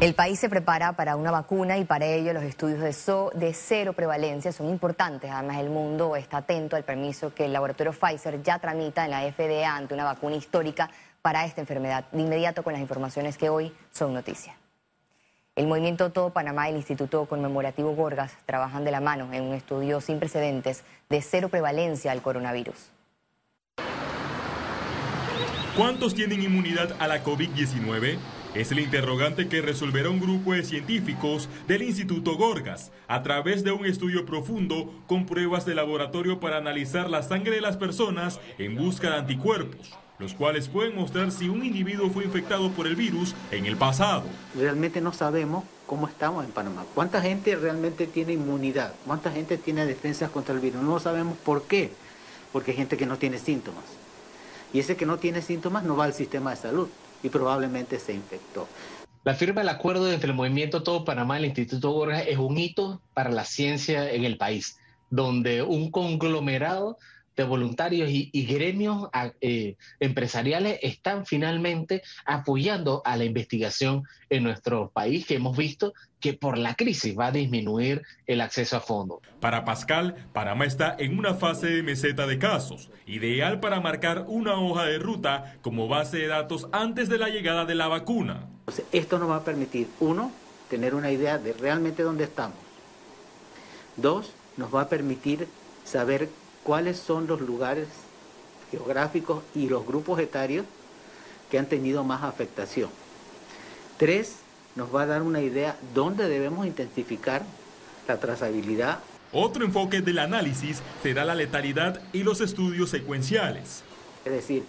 El país se prepara para una vacuna y para ello los estudios de, de cero prevalencia son importantes. Además, el mundo está atento al permiso que el laboratorio Pfizer ya tramita en la FDA ante una vacuna histórica para esta enfermedad. De inmediato con las informaciones que hoy son noticia. El movimiento Todo Panamá y el Instituto Conmemorativo Gorgas trabajan de la mano en un estudio sin precedentes de cero prevalencia al coronavirus. ¿Cuántos tienen inmunidad a la COVID-19? Es el interrogante que resolverá un grupo de científicos del Instituto Gorgas a través de un estudio profundo con pruebas de laboratorio para analizar la sangre de las personas en busca de anticuerpos, los cuales pueden mostrar si un individuo fue infectado por el virus en el pasado. Realmente no sabemos cómo estamos en Panamá. ¿Cuánta gente realmente tiene inmunidad? ¿Cuánta gente tiene defensas contra el virus? No sabemos por qué. Porque hay gente que no tiene síntomas. Y ese que no tiene síntomas no va al sistema de salud y probablemente se infectó. La firma del acuerdo entre el Movimiento Todo Panamá y el Instituto Gorgas es un hito para la ciencia en el país, donde un conglomerado de voluntarios y, gremios eh, empresariales están finalmente apoyando a la investigación en nuestro país, que hemos visto que por la crisis va a disminuir el acceso a fondos. Para Pascal, Panamá está en una fase de meseta de casos, ideal para marcar una hoja de ruta como base de datos antes de la llegada de la vacuna. Esto nos va a permitir, uno, tener una idea de realmente dónde estamos. Dos, nos va a permitir saber cuáles son los lugares geográficos y los grupos etarios que han tenido más afectación. Tres, nos va a dar una idea dónde debemos intensificar la trazabilidad. Otro enfoque del análisis será la letalidad y los estudios secuenciales. Es decir,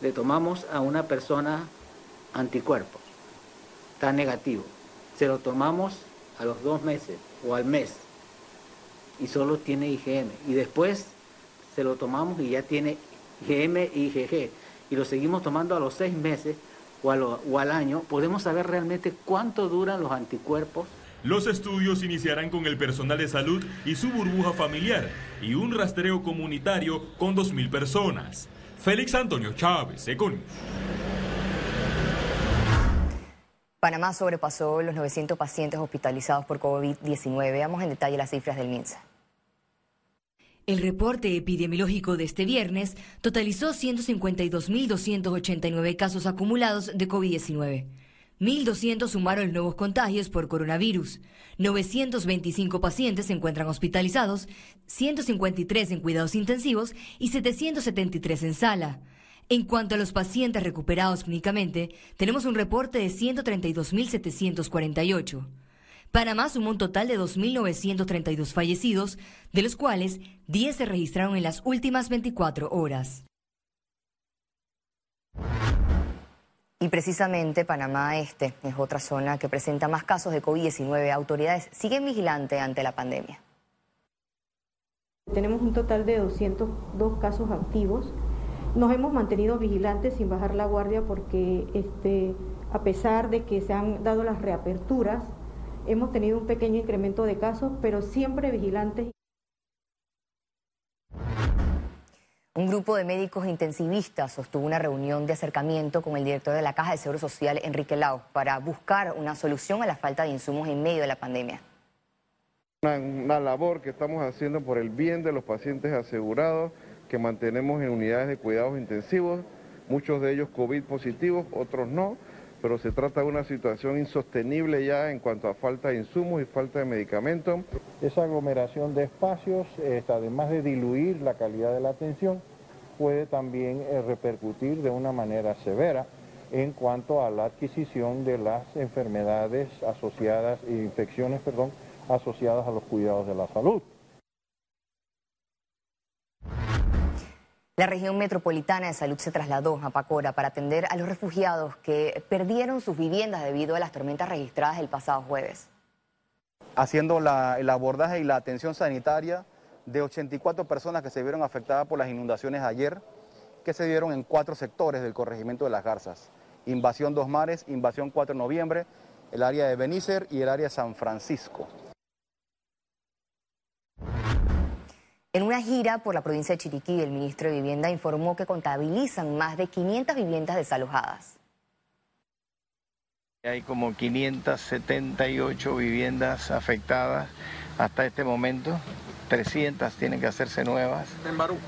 le tomamos a una persona anticuerpos, está negativo, se lo tomamos a los dos meses o al mes, y solo tiene IgM. Y después se lo tomamos y ya tiene IgM y IgG. Y lo seguimos tomando a los seis meses o, o al año. Podemos saber realmente cuánto duran los anticuerpos. Los estudios iniciarán con el personal de salud y su burbuja familiar y un rastreo comunitario con 2.000 personas. Félix Antonio Chávez, Econius. Panamá sobrepasó los 900 pacientes hospitalizados por COVID-19. Veamos en detalle las cifras del MINSA. El reporte epidemiológico de este viernes totalizó 152.289 casos acumulados de COVID-19. 1.200 sumaron nuevos contagios por coronavirus. 925 pacientes se encuentran hospitalizados, 153 en cuidados intensivos y 773 en sala. En cuanto a los pacientes recuperados clínicamente, tenemos un reporte de 132.748. Panamá sumó un total de 2.932 fallecidos, de los cuales 10 se registraron en las últimas 24 horas. Y precisamente Panamá Este es otra zona que presenta más casos de COVID-19. Autoridades siguen vigilantes ante la pandemia. Tenemos un total de 202 casos activos nos hemos mantenido vigilantes sin bajar la guardia porque este, a pesar de que se han dado las reaperturas, hemos tenido un pequeño incremento de casos, pero siempre vigilantes. Un grupo de médicos intensivistas sostuvo una reunión de acercamiento con el director de la Caja de Seguro Social, Enrique Lau, para buscar una solución a la falta de insumos en medio de la pandemia. una labor que estamos haciendo por el bien de los pacientes asegurados que mantenemos en unidades de cuidados intensivos, muchos de ellos COVID positivos, otros no, pero se trata de una situación insostenible ya en cuanto a falta de insumos y falta de medicamentos. Esa aglomeración de espacios, este, además de diluir la calidad de la atención, puede también eh, repercutir de una manera severa en cuanto a la adquisición de las enfermedades asociadas, infecciones, perdón, asociadas a los cuidados de la salud. La región metropolitana de salud se trasladó a Pacora para atender a los refugiados que perdieron sus viviendas debido a las tormentas registradas el pasado jueves. Haciendo el abordaje y la atención sanitaria de 84 personas que se vieron afectadas por las inundaciones ayer, que se dieron en cuatro sectores del corregimiento de las Garzas. Invasión Dos Mares, Invasión 4 de Noviembre, el área de Benícer y el área de San Francisco. En una gira por la provincia de Chiriquí, el ministro de Vivienda informó que contabilizan más de 500 viviendas desalojadas. Hay como 578 viviendas afectadas hasta este momento, 300 tienen que hacerse nuevas. ¿En Barú?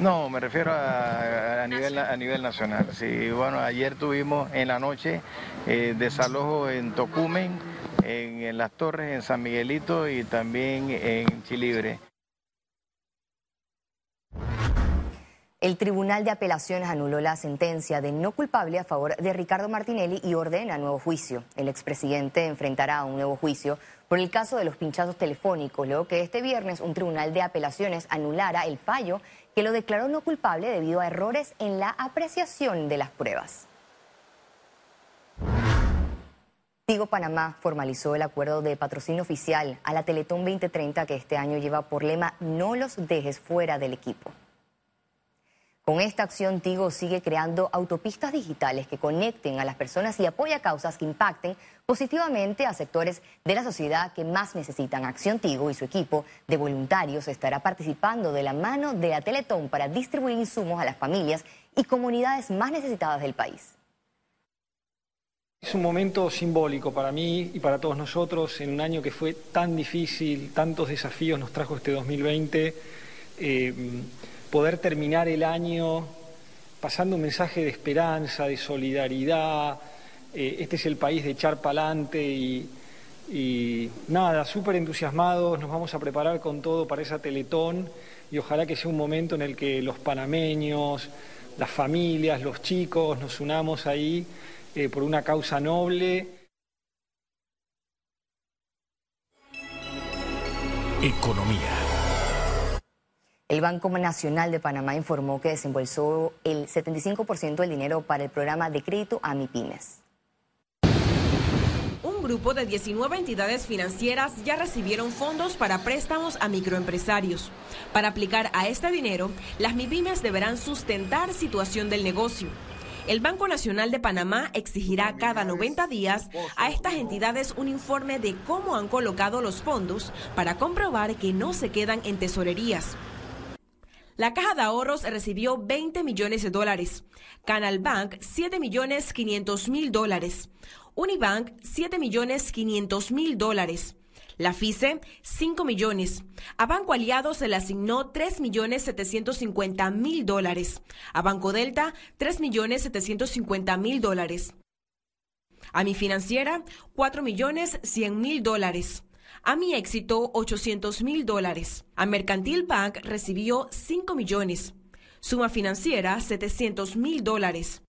No, me refiero a, nivel, a nivel nacional. Sí, bueno, ayer tuvimos en la noche eh, desalojo en Tocumen, en, en Las Torres, en San Miguelito y también en Chilibre. El Tribunal de Apelaciones anuló la sentencia de no culpable a favor de Ricardo Martinelli y ordena nuevo juicio. El expresidente enfrentará un nuevo juicio por el caso de los pinchazos telefónicos, luego que este viernes un tribunal de apelaciones anulara el fallo que lo declaró no culpable debido a errores en la apreciación de las pruebas. Tigo Panamá formalizó el acuerdo de patrocinio oficial a la Teletón 2030 que este año lleva por lema No los dejes fuera del equipo. Con esta acción, Tigo sigue creando autopistas digitales que conecten a las personas y apoya causas que impacten positivamente a sectores de la sociedad que más necesitan. Acción Tigo y su equipo de voluntarios estará participando de la mano de la Teletón para distribuir insumos a las familias y comunidades más necesitadas del país. Es un momento simbólico para mí y para todos nosotros en un año que fue tan difícil, tantos desafíos nos trajo este 2020 poder terminar el año pasando un mensaje de esperanza, de solidaridad. Eh, este es el país de echar pa'lante y, y nada, súper entusiasmados, nos vamos a preparar con todo para esa teletón y ojalá que sea un momento en el que los panameños, las familias, los chicos nos unamos ahí eh, por una causa noble. Economía. El Banco Nacional de Panamá informó que desembolsó el 75% del dinero para el programa de crédito a MIPIMES. Un grupo de 19 entidades financieras ya recibieron fondos para préstamos a microempresarios. Para aplicar a este dinero, las MIPIMES deberán sustentar situación del negocio. El Banco Nacional de Panamá exigirá cada 90 días a estas entidades un informe de cómo han colocado los fondos para comprobar que no se quedan en tesorerías. La Caja de Ahorros recibió 20 millones de dólares. Canal Bank, 7 millones 500 mil dólares. Unibank, 7 millones 500 mil dólares. La FICE, 5 millones. A Banco Aliado se le asignó 3 millones 750 mil dólares. A Banco Delta, 3 millones 750 mil dólares. A mi financiera, 4 millones 100 mil dólares. A mi éxito, 800 mil dólares. A Mercantil Bank recibió 5 millones. Suma financiera, 700 mil dólares.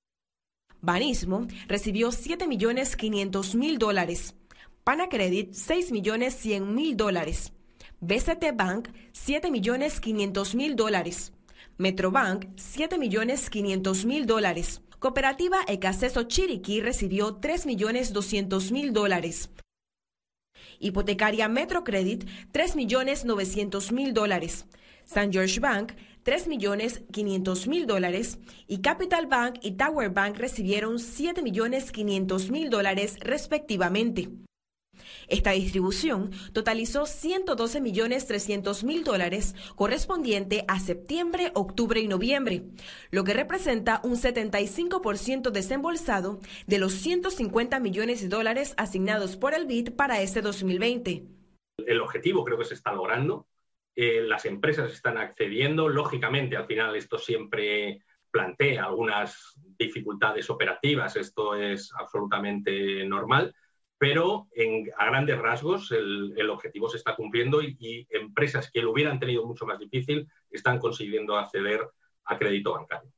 Banismo recibió 7 millones 500 mil dólares. Panacredit, 6 millones 100 mil dólares. BCT Bank, 7 millones 500 mil dólares. Metrobank, 7 millones 500 mil dólares. Cooperativa Ecaceso Chiriquí recibió 3 millones 200 mil dólares. Hipotecaria Metrocredit, 3 millones 900 mil dólares. St. George Bank, 3 millones 500 mil dólares. Y Capital Bank y Tower Bank recibieron 7 millones 500 mil dólares respectivamente. Esta distribución totalizó 112 millones 300 mil dólares correspondiente a septiembre, octubre y noviembre, lo que representa un 75% desembolsado de los 150 millones de dólares asignados por el BID para este 2020. El objetivo creo que se está logrando. Eh, las empresas están accediendo. Lógicamente, al final esto siempre plantea algunas dificultades operativas. Esto es absolutamente normal pero a grandes rasgos el, objetivo se está cumpliendo y, empresas que lo hubieran tenido mucho más difícil están consiguiendo acceder a crédito bancario.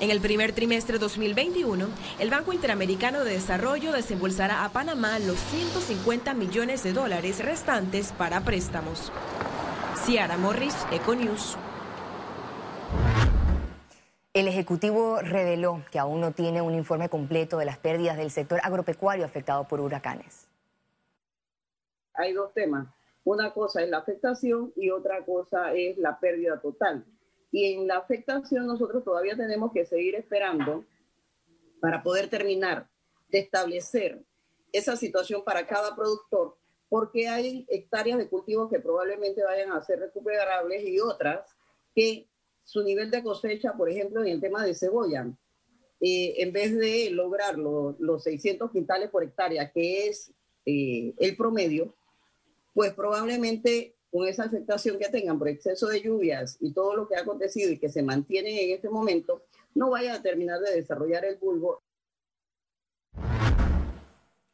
En el primer trimestre 2021, el Banco Interamericano de Desarrollo desembolsará a Panamá los 150 millones de dólares restantes para préstamos. Ciara Morris, Econews. El Ejecutivo reveló que aún no tiene un informe completo de las pérdidas del sector agropecuario afectado por huracanes. Hay dos temas. Una cosa es la afectación y otra cosa es la pérdida total. Y en la afectación nosotros todavía tenemos que seguir esperando para poder terminar de establecer esa situación para cada productor, porque hay hectáreas de cultivos que probablemente vayan a ser recuperables y otras que su nivel de cosecha, por ejemplo, en el tema de cebolla, eh, en vez de lograr los 600 quintales por hectárea, que es eh, el promedio, pues probablemente con esa afectación que tengan por exceso de lluvias y todo lo que ha acontecido y que se mantiene en este momento, no vaya a terminar de desarrollar el bulbo.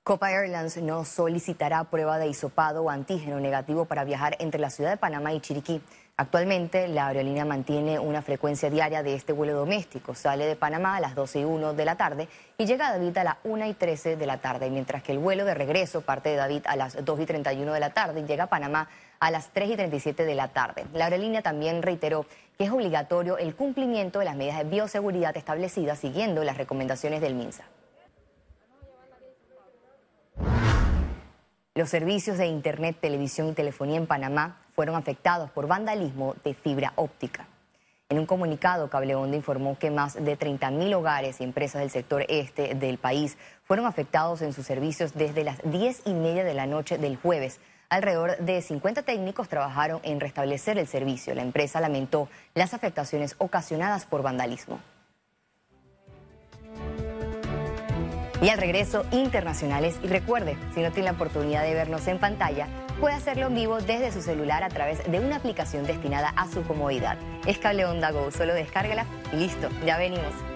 Copa Airlines no solicitará prueba de hisopado o antígeno negativo para viajar entre la ciudad de Panamá y Chiriquí. Actualmente, la aerolínea mantiene una frecuencia diaria de este vuelo doméstico. Sale de Panamá a las 12 y 1 de la tarde y llega a David a las 1 y 13 de la tarde, mientras que el vuelo de regreso parte de David a las 2 y 31 de la tarde y llega a Panamá a las 3 y 37 de la tarde. La aerolínea también reiteró que es obligatorio el cumplimiento de las medidas de bioseguridad establecidas siguiendo las recomendaciones del MINSA. Los servicios de Internet, televisión y telefonía en Panamá fueron afectados por vandalismo de fibra óptica. En un comunicado, Cable informó que más de 30.000 hogares y empresas del sector este del país fueron afectados en sus servicios desde las 10 y media de la noche del jueves. Alrededor de 50 técnicos trabajaron en restablecer el servicio. La empresa lamentó las afectaciones ocasionadas por vandalismo. y al regreso internacionales. Y recuerde, si no tiene la oportunidad de vernos en pantalla, puede hacerlo en vivo desde su celular a través de una aplicación destinada a su comodidad. Es Cable Onda Go, solo descárgala y listo, ya venimos.